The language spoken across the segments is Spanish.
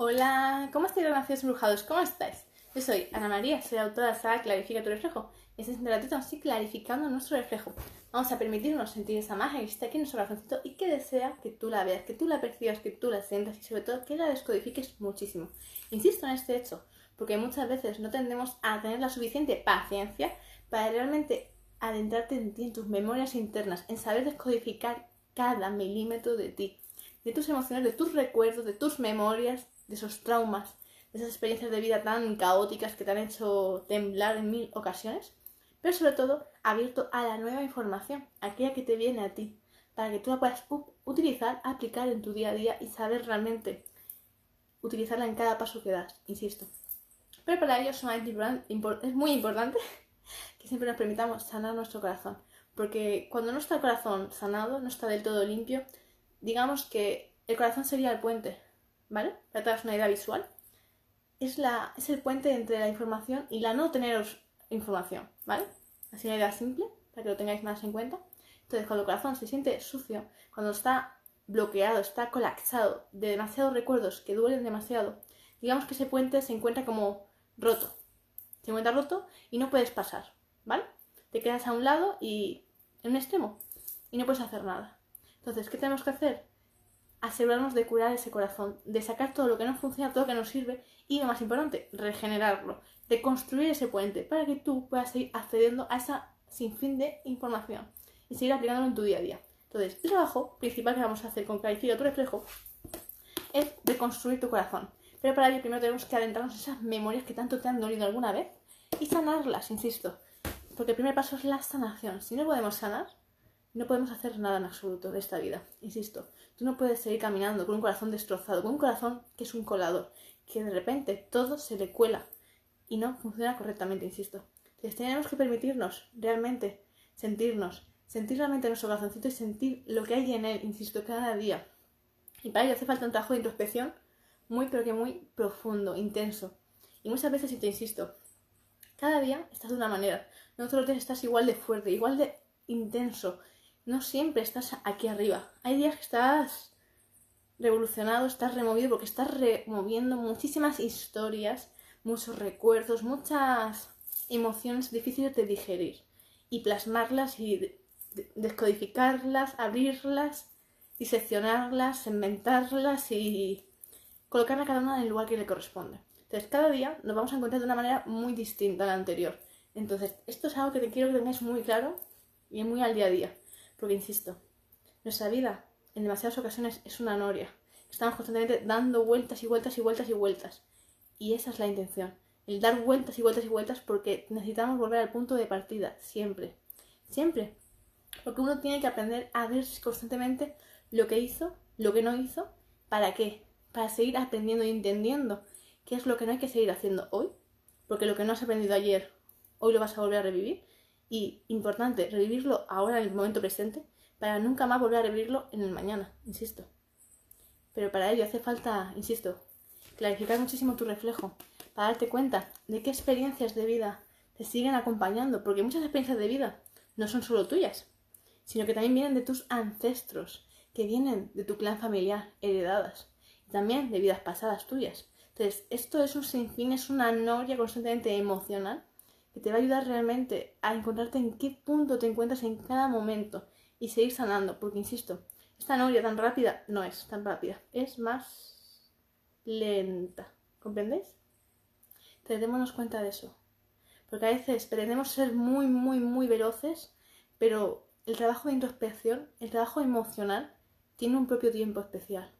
Hola, ¿cómo estáis, nacidos embrujados? ¿Cómo estáis? Yo soy Ana María, soy autora de la saga Clarifica tu reflejo. Y este es un ratito así clarificando nuestro reflejo. Vamos a permitirnos sentir esa magia que está aquí en nuestro corazoncito y que desea que tú la veas, que tú la percibas, que tú la sientas y sobre todo que la descodifiques muchísimo. Insisto en este hecho, porque muchas veces no tendemos a tener la suficiente paciencia para realmente adentrarte en ti, en tus memorias internas, en saber descodificar cada milímetro de ti, de tus emociones, de tus recuerdos, de tus memorias, de esos traumas, de esas experiencias de vida tan caóticas que te han hecho temblar en mil ocasiones, pero sobre todo abierto a la nueva información, aquella que te viene a ti, para que tú la puedas utilizar, aplicar en tu día a día y saber realmente utilizarla en cada paso que das, insisto. Pero para ello es muy importante que siempre nos permitamos sanar nuestro corazón, porque cuando no está el corazón sanado, no está del todo limpio, digamos que el corazón sería el puente ¿vale? Para te una idea visual. Es, la, es el puente entre la información y la no tener información, ¿vale? Así una idea simple, para que lo tengáis más en cuenta. Entonces, cuando el corazón se siente sucio, cuando está bloqueado, está colapsado de demasiados recuerdos que duelen demasiado, digamos que ese puente se encuentra como roto. Se encuentra roto y no puedes pasar, ¿vale? Te quedas a un lado y en un extremo y no puedes hacer nada. Entonces, ¿qué tenemos que hacer? Asegurarnos de curar ese corazón, de sacar todo lo que no funciona, todo lo que no sirve y lo más importante, regenerarlo, de construir ese puente para que tú puedas seguir accediendo a esa sinfín de información y seguir aplicándolo en tu día a día. Entonces, el trabajo principal que vamos a hacer con Clarifica tu reflejo es reconstruir tu corazón. Pero para ello primero tenemos que adentrarnos en esas memorias que tanto te han dolido alguna vez y sanarlas, insisto. Porque el primer paso es la sanación. Si no podemos sanar, no podemos hacer nada en absoluto de esta vida, insisto. Tú no puedes seguir caminando con un corazón destrozado, con un corazón que es un colador, que de repente todo se le cuela y no funciona correctamente, insisto. Entonces tenemos que permitirnos realmente sentirnos, sentir realmente nuestro corazoncito y sentir lo que hay en él, insisto, cada día. Y para ello hace falta un trabajo de introspección muy, pero que muy profundo, intenso. Y muchas veces, si te insisto, cada día estás de una manera. No todos los días estás igual de fuerte, igual de intenso, no siempre estás aquí arriba. Hay días que estás revolucionado, estás removido porque estás removiendo muchísimas historias, muchos recuerdos, muchas emociones difíciles de digerir y plasmarlas y descodificarlas, abrirlas, diseccionarlas, inventarlas y colocarla cada una en el lugar que le corresponde. Entonces, cada día nos vamos a encontrar de una manera muy distinta a la anterior. Entonces, esto es algo que te quiero que tengáis muy claro y muy al día a día. Porque, insisto, nuestra vida en demasiadas ocasiones es una noria. Estamos constantemente dando vueltas y vueltas y vueltas y vueltas. Y esa es la intención. El dar vueltas y vueltas y vueltas porque necesitamos volver al punto de partida. Siempre. Siempre. Porque uno tiene que aprender a ver constantemente lo que hizo, lo que no hizo, ¿para qué? Para seguir aprendiendo y entendiendo qué es lo que no hay que seguir haciendo hoy. Porque lo que no has aprendido ayer, hoy lo vas a volver a revivir y importante, revivirlo ahora en el momento presente para nunca más volver a revivirlo en el mañana, insisto. Pero para ello hace falta, insisto, clarificar muchísimo tu reflejo, para darte cuenta de qué experiencias de vida te siguen acompañando, porque muchas experiencias de vida no son solo tuyas, sino que también vienen de tus ancestros, que vienen de tu clan familiar, heredadas, y también de vidas pasadas tuyas. Entonces, esto es un sinfín, es una noria constantemente emocional te va a ayudar realmente a encontrarte en qué punto te encuentras en cada momento y seguir sanando, porque insisto, esta novia tan rápida no es tan rápida, es más lenta, ¿comprendéis? Entonces cuenta de eso, porque a veces pretendemos ser muy, muy, muy veloces, pero el trabajo de introspección, el trabajo emocional, tiene un propio tiempo especial.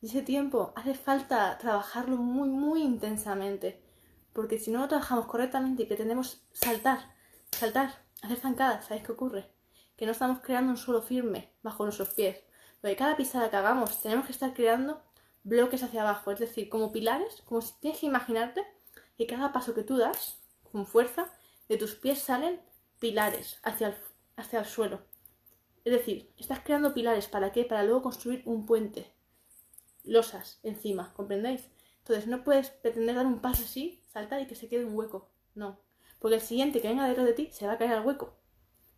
Y ese tiempo hace falta trabajarlo muy, muy intensamente porque si no lo trabajamos correctamente y pretendemos saltar, saltar, hacer zancadas, ¿sabéis qué ocurre? Que no estamos creando un suelo firme bajo nuestros pies. Porque cada pisada que hagamos tenemos que estar creando bloques hacia abajo, es decir, como pilares, como si tienes que imaginarte que cada paso que tú das, con fuerza, de tus pies salen pilares hacia el, hacia el suelo. Es decir, estás creando pilares, ¿para qué? Para luego construir un puente. Losas encima, ¿comprendéis? Entonces no puedes pretender dar un paso así, saltar y que se quede un hueco. No. Porque el siguiente que venga detrás de ti se va a caer al hueco.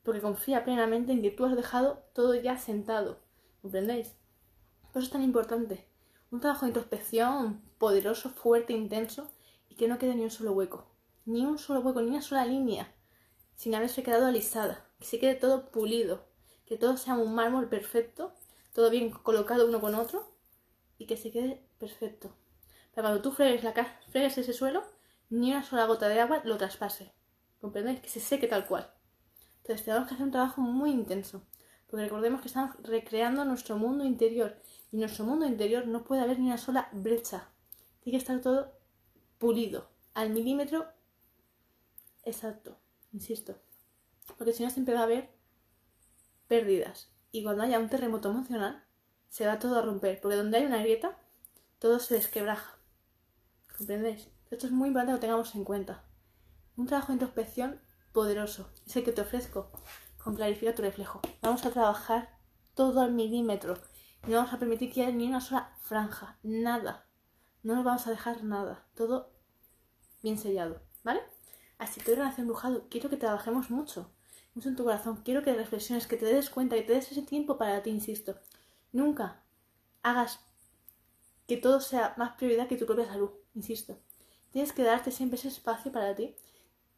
Porque confía plenamente en que tú has dejado todo ya sentado. ¿Comprendéis? Por eso es tan importante Un trabajo de introspección poderoso, fuerte, intenso y que no quede ni un solo hueco. Ni un solo hueco, ni una sola línea sin haberse quedado alisada. Que se quede todo pulido. Que todo sea un mármol perfecto, todo bien colocado uno con otro y que se quede perfecto. Cuando tú fregues, fregues ese suelo, ni una sola gota de agua lo traspase. ¿Comprendéis? Que se seque tal cual. Entonces tenemos que hacer un trabajo muy intenso. Porque recordemos que estamos recreando nuestro mundo interior. Y en nuestro mundo interior no puede haber ni una sola brecha. Tiene que estar todo pulido. Al milímetro exacto. Insisto. Porque si no siempre va a haber pérdidas. Y cuando haya un terremoto emocional, se va todo a romper. Porque donde hay una grieta, todo se desquebraja. ¿Comprendéis? Esto es muy importante que lo tengamos en cuenta. Un trabajo de introspección poderoso es el que te ofrezco con Clarifica tu reflejo. Vamos a trabajar todo al milímetro no vamos a permitir que haya ni una sola franja, nada. No nos vamos a dejar nada, todo bien sellado, ¿vale? Así que hoy relación embrujado, quiero que trabajemos mucho, mucho en tu corazón. Quiero que reflexiones, que te des cuenta, que te des ese tiempo para ti, insisto. Nunca hagas que todo sea más prioridad que tu propia salud, insisto. Tienes que darte siempre ese espacio para ti.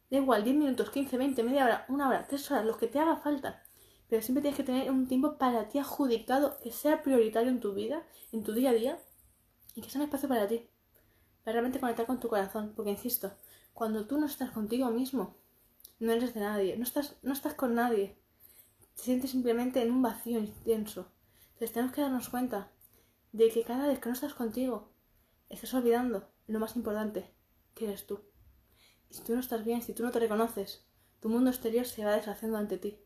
Da igual, 10 minutos, 15, 20, media hora, una hora, tres horas, los que te haga falta. Pero siempre tienes que tener un tiempo para ti adjudicado que sea prioritario en tu vida, en tu día a día, y que sea un espacio para ti. Para realmente conectar con tu corazón. Porque, insisto, cuando tú no estás contigo mismo, no eres de nadie, no estás, no estás con nadie. Te sientes simplemente en un vacío intenso. Entonces tenemos que darnos cuenta de que cada vez que no estás contigo, estás olvidando lo más importante, que eres tú. Y si tú no estás bien, si tú no te reconoces, tu mundo exterior se va deshaciendo ante ti.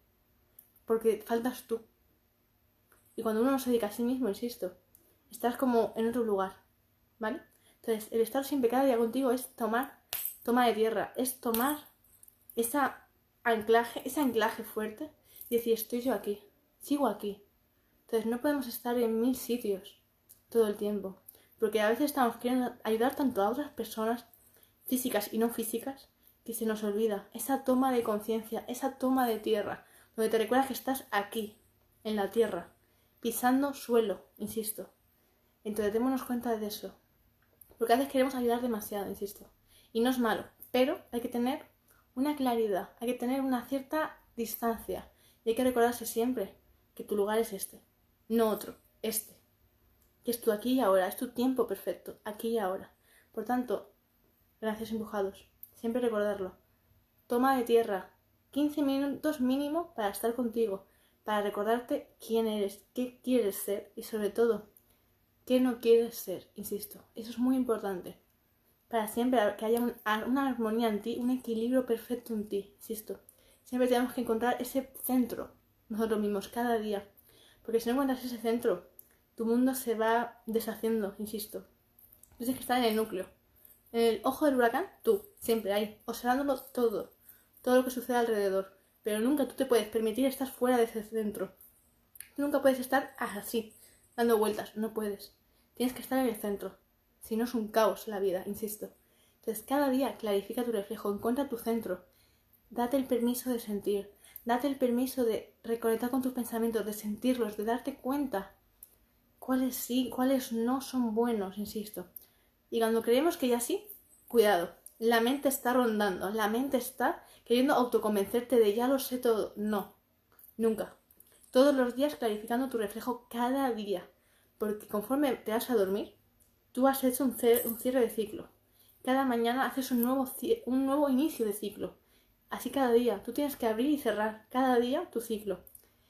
Porque faltas tú. Y cuando uno no se dedica a sí mismo, insisto, estás como en otro lugar. ¿Vale? Entonces, el estar siempre cada día contigo es tomar, toma de tierra, es tomar esa anclaje, ese anclaje fuerte y decir, estoy yo aquí, sigo aquí. Entonces, no podemos estar en mil sitios todo el tiempo. Porque a veces estamos queriendo ayudar tanto a otras personas, físicas y no físicas, que se nos olvida esa toma de conciencia, esa toma de tierra, donde te recuerdas que estás aquí, en la tierra, pisando suelo, insisto. Entonces démonos cuenta de eso. Porque a veces queremos ayudar demasiado, insisto. Y no es malo, pero hay que tener una claridad, hay que tener una cierta distancia. Y hay que recordarse siempre que tu lugar es este, no otro, este que es tu aquí y ahora, es tu tiempo perfecto, aquí y ahora. Por tanto, gracias empujados, siempre recordarlo. Toma de tierra, 15 minutos mínimo para estar contigo, para recordarte quién eres, qué quieres ser y sobre todo, qué no quieres ser, insisto. Eso es muy importante. Para siempre que haya una armonía en ti, un equilibrio perfecto en ti, insisto. Siempre tenemos que encontrar ese centro nosotros mismos cada día. Porque si no encuentras ese centro, tu mundo se va deshaciendo, insisto. Tienes que estar en el núcleo. En el ojo del huracán, tú, siempre ahí, observándolo todo, todo lo que sucede alrededor. Pero nunca tú te puedes permitir estar fuera de ese centro. Tú nunca puedes estar así, dando vueltas, no puedes. Tienes que estar en el centro. Si no es un caos la vida, insisto. Entonces cada día clarifica tu reflejo, encuentra tu centro. Date el permiso de sentir, date el permiso de reconectar con tus pensamientos, de sentirlos, de darte cuenta cuáles sí, cuáles no son buenos, insisto. Y cuando creemos que ya sí, cuidado, la mente está rondando, la mente está queriendo autoconvencerte de ya lo sé todo. No, nunca. Todos los días clarificando tu reflejo cada día, porque conforme te vas a dormir, tú has hecho un, cierre de ciclo. Cada mañana haces un nuevo, inicio de ciclo. Así cada día, tú tienes que abrir y cerrar cada día tu ciclo.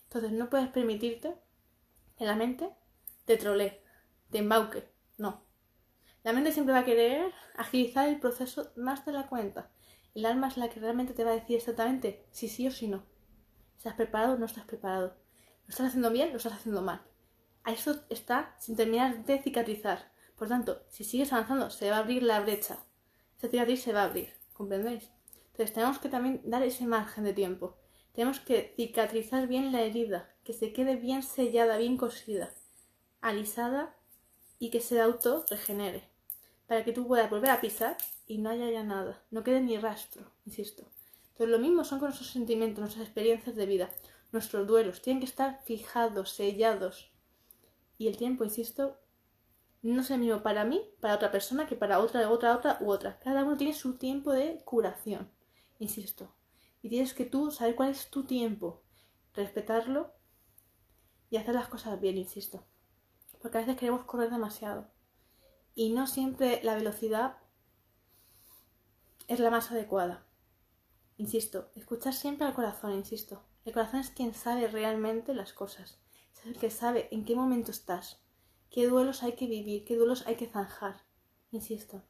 Entonces no puedes permitirte que la mente te trole, te embauque. No. La mente siempre va a querer agilizar el proceso más de la cuenta. El alma es la que realmente te va a decir exactamente si sí o si no. ¿Estás preparado o no estás preparado? ¿Lo estás haciendo bien o lo estás haciendo mal? A eso está sin terminar de cicatrizar. Por tanto, si sigues avanzando, se va a abrir la brecha. Esa cicatriz se va a abrir. ¿Comprendéis? Entonces tenemos que también dar ese margen de tiempo. Tenemos que cicatrizar bien la herida, que se quede bien sellada, bien cosida alisada y que se auto regenere, para que tú puedas volver a pisar y no haya ya nada, no quede ni rastro, insisto. Entonces lo mismo son con nuestros sentimientos, nuestras experiencias de vida, nuestros duelos, tienen que estar fijados, sellados. Y el tiempo, insisto, no es el mismo para mí, para otra persona, que para otra, otra, otra u otra. Cada uno tiene su tiempo de curación, insisto. Y tienes que tú saber cuál es tu tiempo, respetarlo y hacer las cosas bien, insisto. Porque a veces queremos correr demasiado. Y no siempre la velocidad es la más adecuada. Insisto, escuchar siempre al corazón, insisto. El corazón es quien sabe realmente las cosas. Es el que sabe en qué momento estás, qué duelos hay que vivir, qué duelos hay que zanjar. Insisto,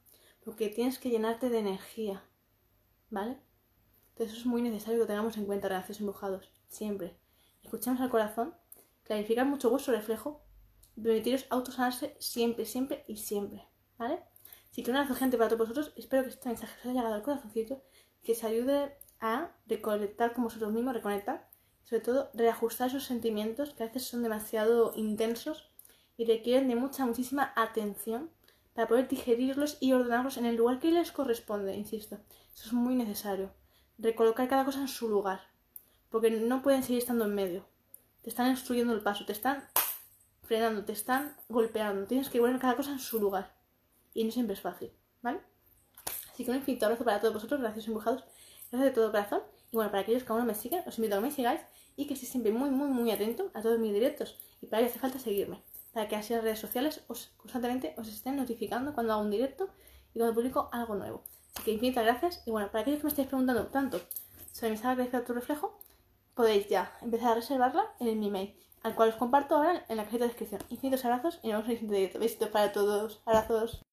porque tienes que llenarte de energía. ¿Vale? Entonces eso es muy necesario que tengamos en cuenta relaciones embrujados. Siempre. Escuchamos al corazón, clarificar mucho vuestro reflejo, permitiros autosanarse siempre, siempre y siempre. ¿Vale? Si que un abrazo gente para todos vosotros, espero que este mensaje os haya llegado al corazoncito que os ayude a reconectar con vosotros mismos, reconectar, sobre todo reajustar esos sentimientos que a veces son demasiado intensos y requieren de mucha, muchísima atención para poder digerirlos y ordenarlos en el lugar que les corresponde, insisto. Eso es muy necesario. Recolocar cada cosa en su lugar, porque no pueden seguir estando en medio. Te están obstruyendo el paso, te están frenando, te están golpeando. Tienes que poner cada cosa en su lugar. Y no siempre es fácil, ¿vale? Así que un infinito abrazo para todos vosotros, gracias empujados, gracias de todo corazón. Y bueno, para aquellos que aún no me siguen, os invito a que me sigáis y que estéis siempre muy, muy, muy atento a todos mis directos. Y para ello hace falta seguirme, para que así las redes sociales os constantemente os estén notificando cuando hago un directo y cuando publico algo nuevo. Así que infinitas gracias. Y bueno, para aquellos que me estáis preguntando tanto sobre mi sala de reflejo, podéis ya empezar a reservarla en mi mail, al cual os comparto ahora en la cajita de descripción. Infinitos abrazos y nos vemos en el siguiente. Besitos para todos. Abrazos.